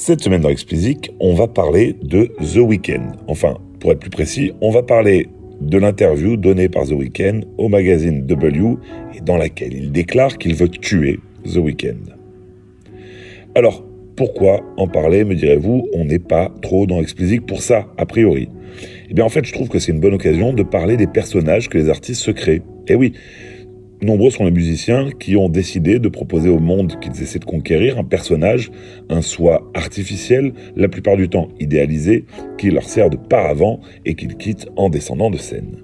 Cette semaine dans Explicit, on va parler de The Weeknd. Enfin, pour être plus précis, on va parler de l'interview donnée par The Weeknd au magazine W et dans laquelle il déclare qu'il veut tuer The Weeknd. Alors, pourquoi en parler, me direz-vous? On n'est pas trop dans Explicit pour ça, a priori. Eh bien, en fait, je trouve que c'est une bonne occasion de parler des personnages que les artistes se créent. Eh oui, Nombreux sont les musiciens qui ont décidé de proposer au monde qu'ils essaient de conquérir un personnage, un soi artificiel, la plupart du temps idéalisé, qui leur sert de paravent et qu'ils quittent en descendant de scène.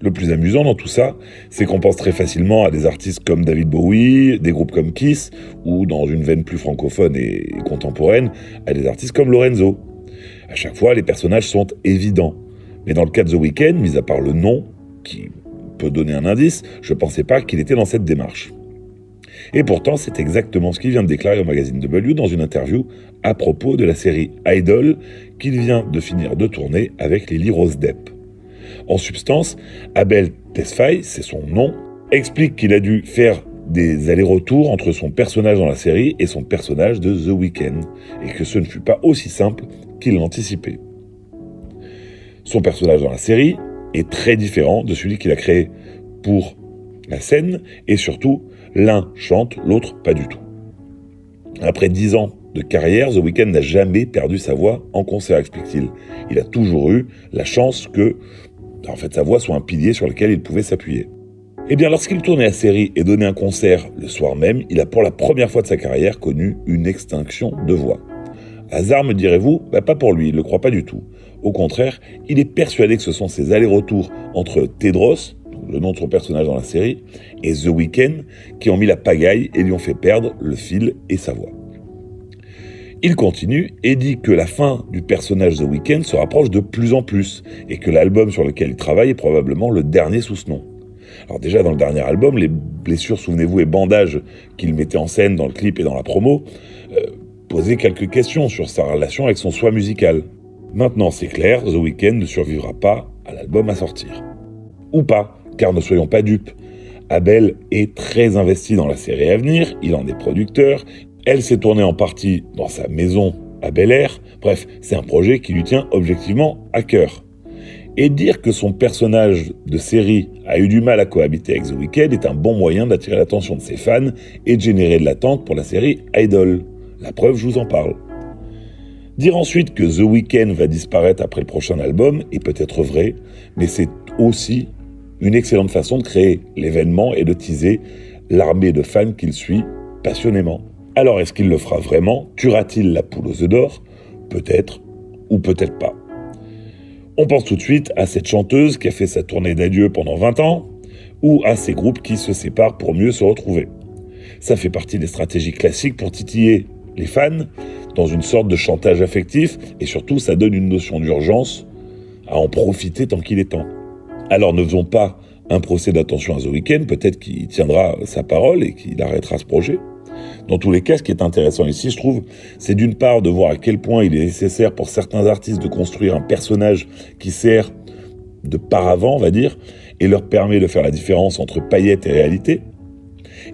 Le plus amusant dans tout ça, c'est qu'on pense très facilement à des artistes comme David Bowie, des groupes comme Kiss, ou dans une veine plus francophone et contemporaine, à des artistes comme Lorenzo. À chaque fois, les personnages sont évidents. Mais dans le cas de The Weeknd, mis à part le nom, qui peut donner un indice, je ne pensais pas qu'il était dans cette démarche. Et pourtant, c'est exactement ce qu'il vient de déclarer au magazine W dans une interview à propos de la série Idol qu'il vient de finir de tourner avec Lily Rose Depp. En substance, Abel Tesfaye, c'est son nom, explique qu'il a dû faire des allers-retours entre son personnage dans la série et son personnage de The Weeknd, et que ce ne fut pas aussi simple qu'il l'anticipait. Son personnage dans la série, est très différent de celui qu'il a créé pour la scène, et surtout, l'un chante, l'autre pas du tout. Après dix ans de carrière, The Weeknd n'a jamais perdu sa voix en concert, explique-t-il. Il a toujours eu la chance que, en fait, sa voix soit un pilier sur lequel il pouvait s'appuyer. Eh bien, lorsqu'il tournait la série et donnait un concert le soir même, il a pour la première fois de sa carrière connu une extinction de voix. Hasard, me direz-vous bah, Pas pour lui, il ne le croit pas du tout. Au contraire, il est persuadé que ce sont ces allers-retours entre Tedros, le nom de son personnage dans la série, et The Weeknd qui ont mis la pagaille et lui ont fait perdre le fil et sa voix. Il continue et dit que la fin du personnage The Weeknd se rapproche de plus en plus et que l'album sur lequel il travaille est probablement le dernier sous ce nom. Alors déjà dans le dernier album, les blessures, souvenez-vous, et bandages qu'il mettait en scène dans le clip et dans la promo, euh, poser quelques questions sur sa relation avec son soi musical. Maintenant, c'est clair, The Weeknd ne survivra pas à l'album à sortir. Ou pas, car ne soyons pas dupes. Abel est très investi dans la série à venir, il en est producteur, elle s'est tournée en partie dans sa maison à Bel Air, bref, c'est un projet qui lui tient objectivement à cœur. Et dire que son personnage de série a eu du mal à cohabiter avec The Weeknd est un bon moyen d'attirer l'attention de ses fans et de générer de l'attente pour la série Idol. La preuve, je vous en parle. Dire ensuite que The Weeknd va disparaître après le prochain album est peut-être vrai, mais c'est aussi une excellente façon de créer l'événement et de teaser l'armée de fans qu'il suit passionnément. Alors est-ce qu'il le fera vraiment? Tuera-t-il la poule aux œufs d'or? Peut-être, ou peut-être pas. On pense tout de suite à cette chanteuse qui a fait sa tournée d'adieu pendant 20 ans, ou à ces groupes qui se séparent pour mieux se retrouver. Ça fait partie des stratégies classiques pour titiller les fans dans une sorte de chantage affectif et surtout ça donne une notion d'urgence à en profiter tant qu'il est temps. Alors ne faisons pas un procès d'attention à The Weeknd, peut-être qu'il tiendra sa parole et qu'il arrêtera ce projet. Dans tous les cas, ce qui est intéressant ici, je trouve, c'est d'une part de voir à quel point il est nécessaire pour certains artistes de construire un personnage qui sert de paravent, on va dire, et leur permet de faire la différence entre paillettes et réalité.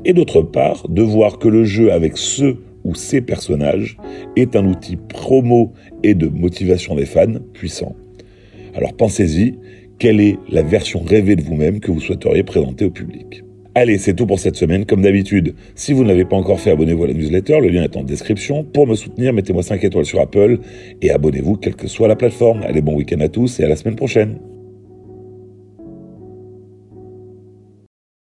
Et d'autre part, de voir que le jeu avec ceux ou ces personnages est un outil promo et de motivation des fans puissant. Alors pensez-y, quelle est la version rêvée de vous-même que vous souhaiteriez présenter au public? Allez, c'est tout pour cette semaine. Comme d'habitude, si vous ne l'avez pas encore fait, abonnez-vous à la newsletter. Le lien est en description. Pour me soutenir, mettez-moi 5 étoiles sur Apple et abonnez-vous quelle que soit la plateforme. Allez, bon week-end à tous et à la semaine prochaine.